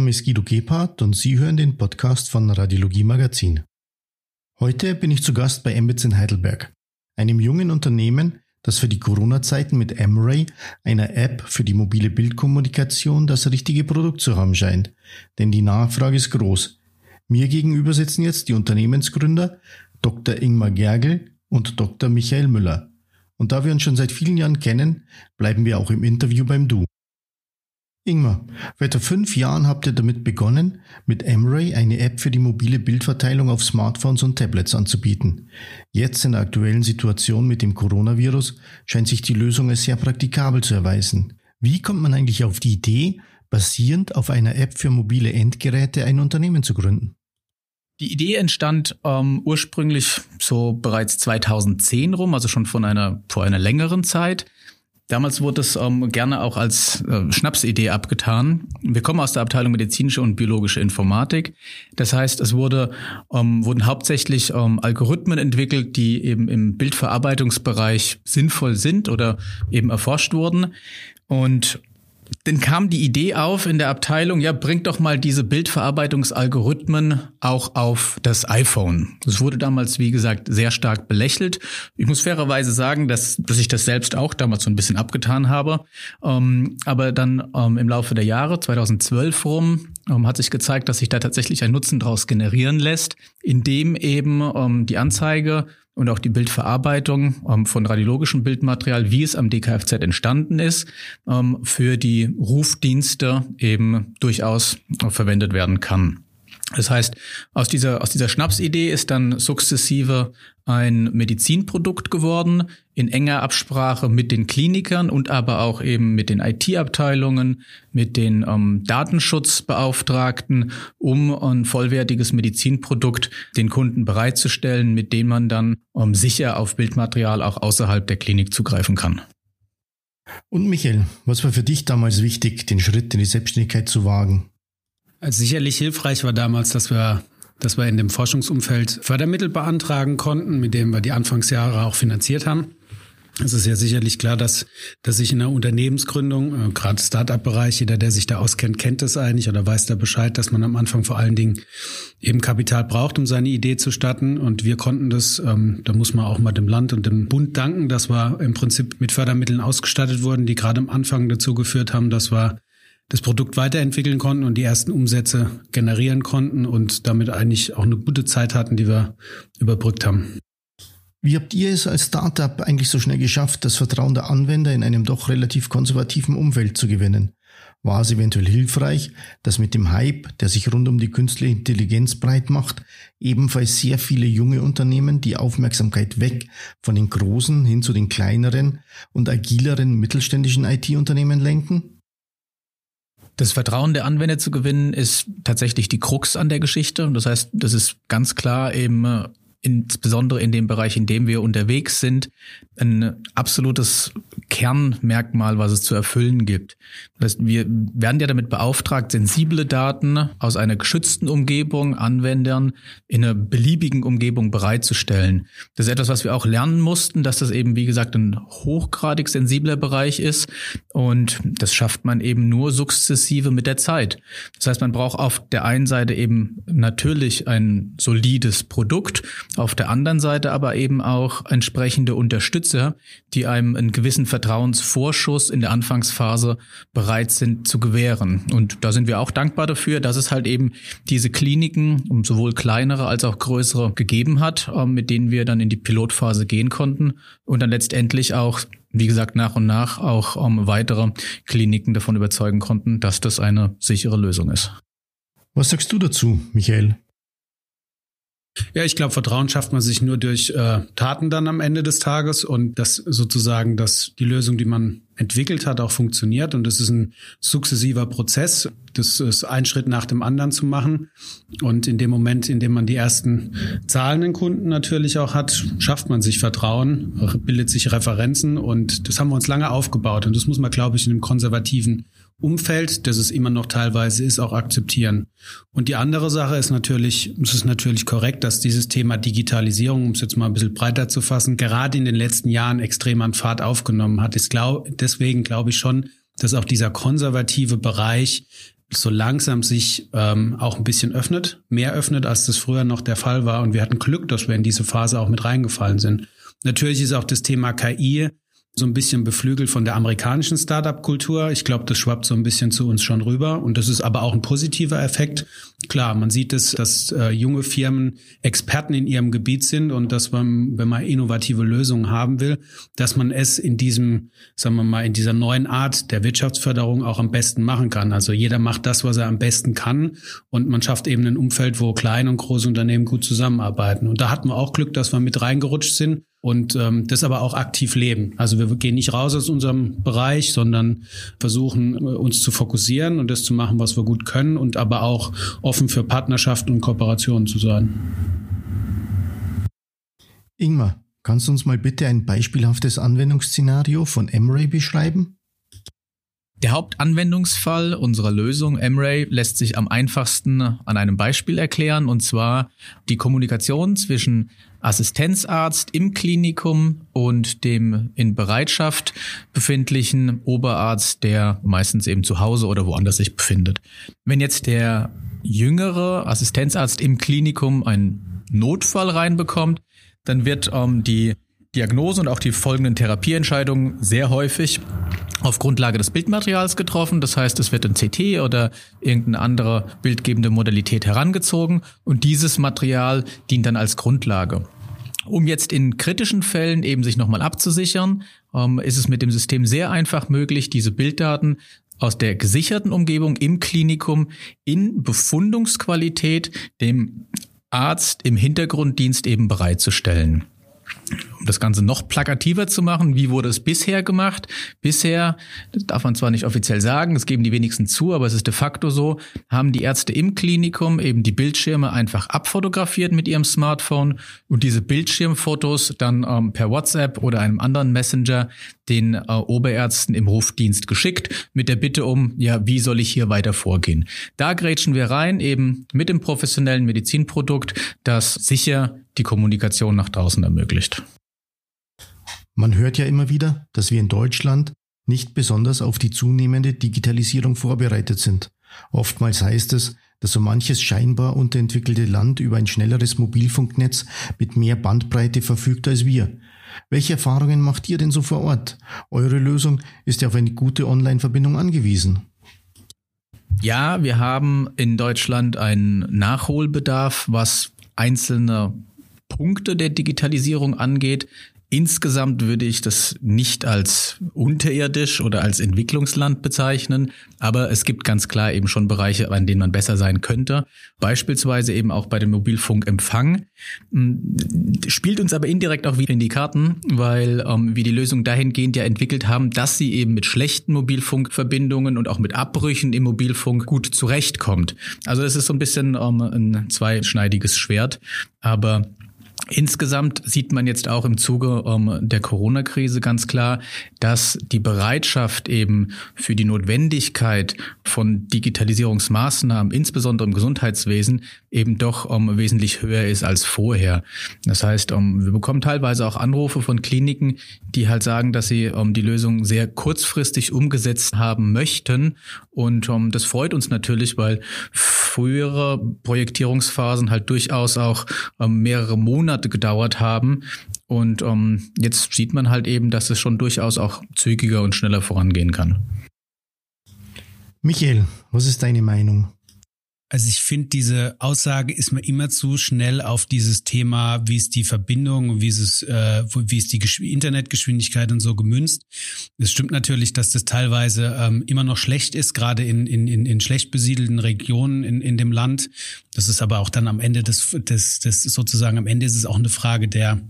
Name ist Guido Gebhardt und Sie hören den Podcast von Radiologie Magazin. Heute bin ich zu Gast bei Embitz in Heidelberg, einem jungen Unternehmen, das für die Corona-Zeiten mit Emray, einer App für die mobile Bildkommunikation, das richtige Produkt zu haben scheint. Denn die Nachfrage ist groß. Mir gegenüber sitzen jetzt die Unternehmensgründer Dr. Ingmar Gergel und Dr. Michael Müller. Und da wir uns schon seit vielen Jahren kennen, bleiben wir auch im Interview beim Du. Ingmar, etwa fünf Jahren habt ihr damit begonnen, mit Emray eine App für die mobile Bildverteilung auf Smartphones und Tablets anzubieten. Jetzt in der aktuellen Situation mit dem Coronavirus scheint sich die Lösung als sehr praktikabel zu erweisen. Wie kommt man eigentlich auf die Idee, basierend auf einer App für mobile Endgeräte ein Unternehmen zu gründen? Die Idee entstand ähm, ursprünglich so bereits 2010 rum, also schon von einer, vor einer längeren Zeit. Damals wurde es ähm, gerne auch als äh, Schnapsidee abgetan. Wir kommen aus der Abteilung medizinische und biologische Informatik. Das heißt, es wurde, ähm, wurden hauptsächlich ähm, Algorithmen entwickelt, die eben im Bildverarbeitungsbereich sinnvoll sind oder eben erforscht wurden. Und dann kam die Idee auf in der Abteilung, ja, bringt doch mal diese Bildverarbeitungsalgorithmen auch auf das iPhone. Das wurde damals, wie gesagt, sehr stark belächelt. Ich muss fairerweise sagen, dass, dass ich das selbst auch damals so ein bisschen abgetan habe. Ähm, aber dann ähm, im Laufe der Jahre, 2012 rum, ähm, hat sich gezeigt, dass sich da tatsächlich ein Nutzen daraus generieren lässt, indem eben ähm, die Anzeige und auch die Bildverarbeitung ähm, von radiologischem Bildmaterial, wie es am DKFZ entstanden ist, ähm, für die Rufdienste eben durchaus verwendet werden kann. Das heißt, aus dieser, aus dieser Schnapsidee ist dann sukzessive ein Medizinprodukt geworden, in enger Absprache mit den Klinikern und aber auch eben mit den IT-Abteilungen, mit den ähm, Datenschutzbeauftragten, um ein vollwertiges Medizinprodukt den Kunden bereitzustellen, mit dem man dann ähm, sicher auf Bildmaterial auch außerhalb der Klinik zugreifen kann. Und Michael, was war für dich damals wichtig, den Schritt in die Selbstständigkeit zu wagen? Also sicherlich hilfreich war damals, dass wir, dass wir in dem Forschungsumfeld Fördermittel beantragen konnten, mit denen wir die Anfangsjahre auch finanziert haben. Es ist ja sicherlich klar, dass, dass sich in der Unternehmensgründung, äh, gerade Startup-Bereich, jeder, der sich da auskennt, kennt das eigentlich oder weiß da Bescheid, dass man am Anfang vor allen Dingen eben Kapital braucht, um seine Idee zu starten. Und wir konnten das, ähm, da muss man auch mal dem Land und dem Bund danken, dass wir im Prinzip mit Fördermitteln ausgestattet wurden, die gerade am Anfang dazu geführt haben, dass wir das Produkt weiterentwickeln konnten und die ersten Umsätze generieren konnten und damit eigentlich auch eine gute Zeit hatten, die wir überbrückt haben. Wie habt ihr es als Startup eigentlich so schnell geschafft, das Vertrauen der Anwender in einem doch relativ konservativen Umfeld zu gewinnen? War es eventuell hilfreich, dass mit dem Hype, der sich rund um die künstliche Intelligenz breit macht, ebenfalls sehr viele junge Unternehmen die Aufmerksamkeit weg von den großen hin zu den kleineren und agileren mittelständischen IT-Unternehmen lenken? Das Vertrauen der Anwender zu gewinnen ist tatsächlich die Krux an der Geschichte. Das heißt, das ist ganz klar eben äh, insbesondere in dem Bereich, in dem wir unterwegs sind, ein absolutes Kernmerkmal, was es zu erfüllen gibt. Das heißt, wir werden ja damit beauftragt, sensible Daten aus einer geschützten Umgebung Anwendern in einer beliebigen Umgebung bereitzustellen. Das ist etwas, was wir auch lernen mussten, dass das eben, wie gesagt, ein hochgradig sensibler Bereich ist. Und das schafft man eben nur sukzessive mit der Zeit. Das heißt, man braucht auf der einen Seite eben natürlich ein solides Produkt, auf der anderen Seite aber eben auch entsprechende Unterstützer, die einem einen gewissen Vertrauensvorschuss in der Anfangsphase bereit sind zu gewähren. Und da sind wir auch dankbar dafür, dass es halt eben diese Kliniken, sowohl kleinere als auch größere, gegeben hat, ähm, mit denen wir dann in die Pilotphase gehen konnten und dann letztendlich auch wie gesagt, nach und nach auch ähm, weitere Kliniken davon überzeugen konnten, dass das eine sichere Lösung ist. Was sagst du dazu, Michael? Ja, ich glaube, Vertrauen schafft man sich nur durch äh, Taten dann am Ende des Tages und dass sozusagen, dass die Lösung, die man entwickelt hat, auch funktioniert. Und das ist ein sukzessiver Prozess. Das ist ein Schritt nach dem anderen zu machen. Und in dem Moment, in dem man die ersten zahlenden Kunden natürlich auch hat, schafft man sich Vertrauen, bildet sich Referenzen und das haben wir uns lange aufgebaut. Und das muss man, glaube ich, in einem konservativen Umfeld, das es immer noch teilweise ist, auch akzeptieren. Und die andere Sache ist natürlich, es ist natürlich korrekt, dass dieses Thema Digitalisierung, um es jetzt mal ein bisschen breiter zu fassen, gerade in den letzten Jahren extrem an Fahrt aufgenommen hat. Ich glaub, deswegen glaube ich schon, dass auch dieser konservative Bereich so langsam sich ähm, auch ein bisschen öffnet, mehr öffnet, als das früher noch der Fall war. Und wir hatten Glück, dass wir in diese Phase auch mit reingefallen sind. Natürlich ist auch das Thema KI so ein bisschen beflügelt von der amerikanischen Startup-Kultur. Ich glaube, das schwappt so ein bisschen zu uns schon rüber. Und das ist aber auch ein positiver Effekt. Klar, man sieht es, dass äh, junge Firmen Experten in ihrem Gebiet sind und dass man, wenn man innovative Lösungen haben will, dass man es in diesem, sagen wir mal, in dieser neuen Art der Wirtschaftsförderung auch am besten machen kann. Also jeder macht das, was er am besten kann. Und man schafft eben ein Umfeld, wo kleine und große Unternehmen gut zusammenarbeiten. Und da hatten wir auch Glück, dass wir mit reingerutscht sind und ähm, das aber auch aktiv leben. Also wir gehen nicht raus aus unserem Bereich, sondern versuchen äh, uns zu fokussieren und das zu machen, was wir gut können und aber auch offen für Partnerschaften und Kooperationen zu sein. Ingmar, kannst du uns mal bitte ein beispielhaftes Anwendungsszenario von Emray beschreiben? Der Hauptanwendungsfall unserer Lösung Emray lässt sich am einfachsten an einem Beispiel erklären, und zwar die Kommunikation zwischen Assistenzarzt im Klinikum und dem in Bereitschaft befindlichen Oberarzt, der meistens eben zu Hause oder woanders sich befindet. Wenn jetzt der jüngere Assistenzarzt im Klinikum einen Notfall reinbekommt, dann wird ähm, die Diagnose und auch die folgenden Therapieentscheidungen sehr häufig auf Grundlage des Bildmaterials getroffen. Das heißt, es wird ein CT oder irgendeine andere bildgebende Modalität herangezogen und dieses Material dient dann als Grundlage. Um jetzt in kritischen Fällen eben sich nochmal abzusichern, ähm, ist es mit dem System sehr einfach möglich, diese Bilddaten aus der gesicherten Umgebung im Klinikum in Befundungsqualität dem Arzt im Hintergrunddienst eben bereitzustellen um das Ganze noch plakativer zu machen, wie wurde es bisher gemacht? Bisher, das darf man zwar nicht offiziell sagen, das geben die wenigsten zu, aber es ist de facto so, haben die Ärzte im Klinikum eben die Bildschirme einfach abfotografiert mit ihrem Smartphone und diese Bildschirmfotos dann ähm, per WhatsApp oder einem anderen Messenger den äh, Oberärzten im Rufdienst geschickt mit der Bitte um, ja, wie soll ich hier weiter vorgehen? Da grätschen wir rein eben mit dem professionellen Medizinprodukt, das sicher die Kommunikation nach draußen ermöglicht. Man hört ja immer wieder, dass wir in Deutschland nicht besonders auf die zunehmende Digitalisierung vorbereitet sind. Oftmals heißt es, dass so manches scheinbar unterentwickelte Land über ein schnelleres Mobilfunknetz mit mehr Bandbreite verfügt als wir. Welche Erfahrungen macht ihr denn so vor Ort? Eure Lösung ist ja auf eine gute Online-Verbindung angewiesen. Ja, wir haben in Deutschland einen Nachholbedarf, was einzelne Punkte der Digitalisierung angeht. Insgesamt würde ich das nicht als unterirdisch oder als Entwicklungsland bezeichnen, aber es gibt ganz klar eben schon Bereiche, an denen man besser sein könnte. Beispielsweise eben auch bei dem Mobilfunkempfang. Hm, spielt uns aber indirekt auch wieder in die Karten, weil ähm, wir die Lösung dahingehend ja entwickelt haben, dass sie eben mit schlechten Mobilfunkverbindungen und auch mit Abbrüchen im Mobilfunk gut zurechtkommt. Also es ist so ein bisschen ähm, ein zweischneidiges Schwert, aber Insgesamt sieht man jetzt auch im Zuge um, ähm, der Corona-Krise ganz klar, dass die Bereitschaft eben für die Notwendigkeit von Digitalisierungsmaßnahmen, insbesondere im Gesundheitswesen, eben doch um, ähm, wesentlich höher ist als vorher. Das heißt, um, ähm, wir bekommen teilweise auch Anrufe von Kliniken, die halt sagen, dass sie die Lösung sehr kurzfristig umgesetzt haben möchten. Und das freut uns natürlich, weil frühere Projektierungsphasen halt durchaus auch mehrere Monate Monate gedauert haben. Und ähm, jetzt sieht man halt eben, dass es schon durchaus auch zügiger und schneller vorangehen kann. Michael, was ist deine Meinung? Also ich finde, diese Aussage ist mir immer zu schnell auf dieses Thema, wie ist die Verbindung, wie ist es, äh, wie ist die Gesch Internetgeschwindigkeit und so gemünzt. Es stimmt natürlich, dass das teilweise ähm, immer noch schlecht ist, gerade in, in, in, in schlecht besiedelten Regionen in, in dem Land. Das ist aber auch dann am Ende des, des, des sozusagen am Ende ist es auch eine Frage der,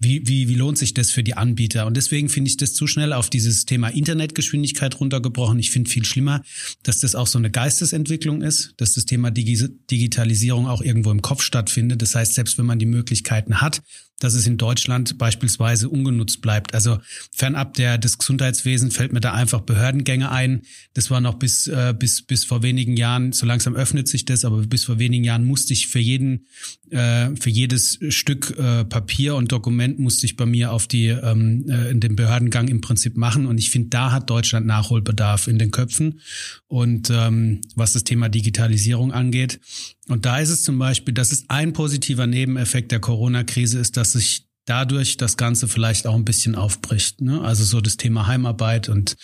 wie, wie, wie lohnt sich das für die Anbieter? Und deswegen finde ich das zu schnell auf dieses Thema Internetgeschwindigkeit runtergebrochen. Ich finde viel schlimmer, dass das auch so eine Geistesentwicklung ist, dass das Thema Digi Digitalisierung auch irgendwo im Kopf stattfindet. Das heißt, selbst wenn man die Möglichkeiten hat, dass es in Deutschland beispielsweise ungenutzt bleibt. Also fernab der des Gesundheitswesens fällt mir da einfach Behördengänge ein. Das war noch bis äh, bis bis vor wenigen Jahren. So langsam öffnet sich das, aber bis vor wenigen Jahren musste ich für jeden äh, für jedes Stück äh, Papier und Dokument musste ich bei mir auf die ähm, äh, in den Behördengang im Prinzip machen. Und ich finde, da hat Deutschland Nachholbedarf in den Köpfen. Und ähm, was das Thema Digitalisierung angeht. Und da ist es zum Beispiel, das ist ein positiver Nebeneffekt der Corona-Krise, ist, dass sich dadurch das Ganze vielleicht auch ein bisschen aufbricht. Ne? Also so das Thema Heimarbeit und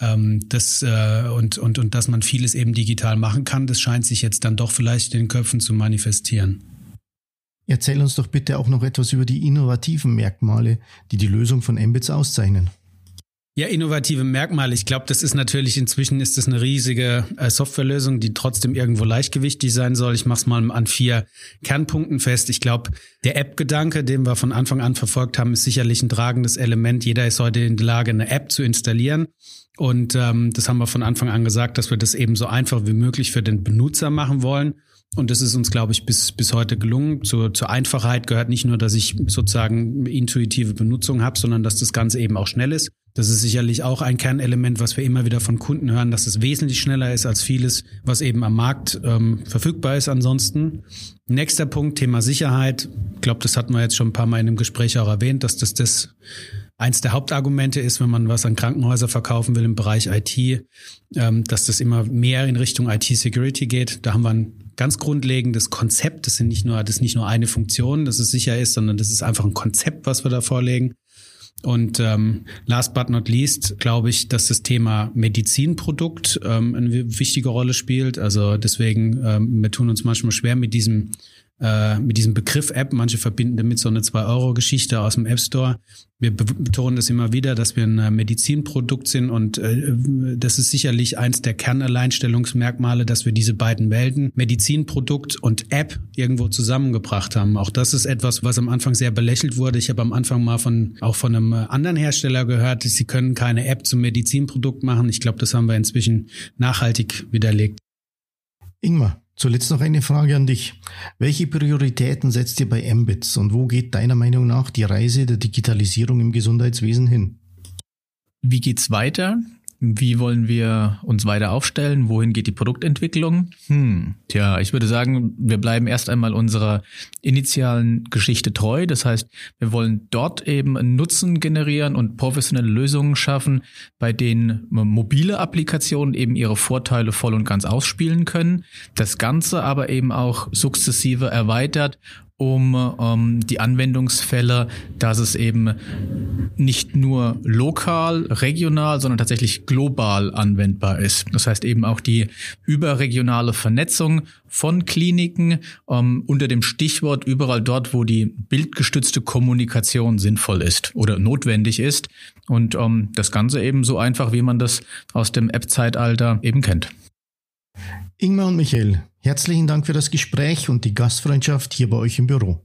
ähm, das äh, und, und, und dass man vieles eben digital machen kann, das scheint sich jetzt dann doch vielleicht in den Köpfen zu manifestieren. Erzähl uns doch bitte auch noch etwas über die innovativen Merkmale, die die Lösung von Embits auszeichnen. Ja, innovative Merkmale. Ich glaube, das ist natürlich inzwischen ist das eine riesige äh, Softwarelösung, die trotzdem irgendwo leichtgewichtig sein soll. Ich mache es mal an vier Kernpunkten fest. Ich glaube, der App-Gedanke, den wir von Anfang an verfolgt haben, ist sicherlich ein tragendes Element. Jeder ist heute in der Lage, eine App zu installieren. Und ähm, das haben wir von Anfang an gesagt, dass wir das eben so einfach wie möglich für den Benutzer machen wollen. Und das ist uns, glaube ich, bis, bis heute gelungen. Zur, zur Einfachheit gehört nicht nur, dass ich sozusagen intuitive Benutzung habe, sondern dass das Ganze eben auch schnell ist. Das ist sicherlich auch ein Kernelement, was wir immer wieder von Kunden hören, dass es wesentlich schneller ist als vieles, was eben am Markt ähm, verfügbar ist ansonsten. Nächster Punkt, Thema Sicherheit. Ich glaube, das hatten wir jetzt schon ein paar Mal in dem Gespräch auch erwähnt, dass das das eins der Hauptargumente ist, wenn man was an Krankenhäuser verkaufen will im Bereich IT, ähm, dass das immer mehr in Richtung IT-Security geht. Da haben wir ein ganz grundlegendes Konzept. Das sind nicht nur, das ist nicht nur eine Funktion, dass es sicher ist, sondern das ist einfach ein Konzept, was wir da vorlegen. Und ähm, last but not least glaube ich, dass das Thema Medizinprodukt ähm, eine wichtige Rolle spielt. Also deswegen, ähm, wir tun uns manchmal schwer mit diesem äh, mit diesem Begriff App. Manche verbinden damit so eine 2-Euro-Geschichte aus dem App Store. Wir betonen das immer wieder, dass wir ein äh, Medizinprodukt sind und äh, das ist sicherlich eins der Kernalleinstellungsmerkmale, dass wir diese beiden Welten, Medizinprodukt und App, irgendwo zusammengebracht haben. Auch das ist etwas, was am Anfang sehr belächelt wurde. Ich habe am Anfang mal von auch von einem äh, anderen Hersteller gehört, sie können keine App zum Medizinprodukt machen. Ich glaube, das haben wir inzwischen nachhaltig widerlegt. Ingmar, Zuletzt noch eine Frage an dich. Welche Prioritäten setzt ihr bei Mbits und wo geht deiner Meinung nach die Reise der Digitalisierung im Gesundheitswesen hin? Wie geht's weiter? Wie wollen wir uns weiter aufstellen? Wohin geht die Produktentwicklung? Hm, tja, ich würde sagen, wir bleiben erst einmal unserer initialen Geschichte treu. Das heißt, wir wollen dort eben Nutzen generieren und professionelle Lösungen schaffen, bei denen mobile Applikationen eben ihre Vorteile voll und ganz ausspielen können. Das Ganze aber eben auch sukzessive erweitert um ähm, die Anwendungsfälle, dass es eben nicht nur lokal, regional, sondern tatsächlich global anwendbar ist. Das heißt eben auch die überregionale Vernetzung von Kliniken ähm, unter dem Stichwort überall dort, wo die bildgestützte Kommunikation sinnvoll ist oder notwendig ist. Und ähm, das Ganze eben so einfach, wie man das aus dem App-Zeitalter eben kennt. Ingmar und Michael, herzlichen Dank für das Gespräch und die Gastfreundschaft hier bei euch im Büro.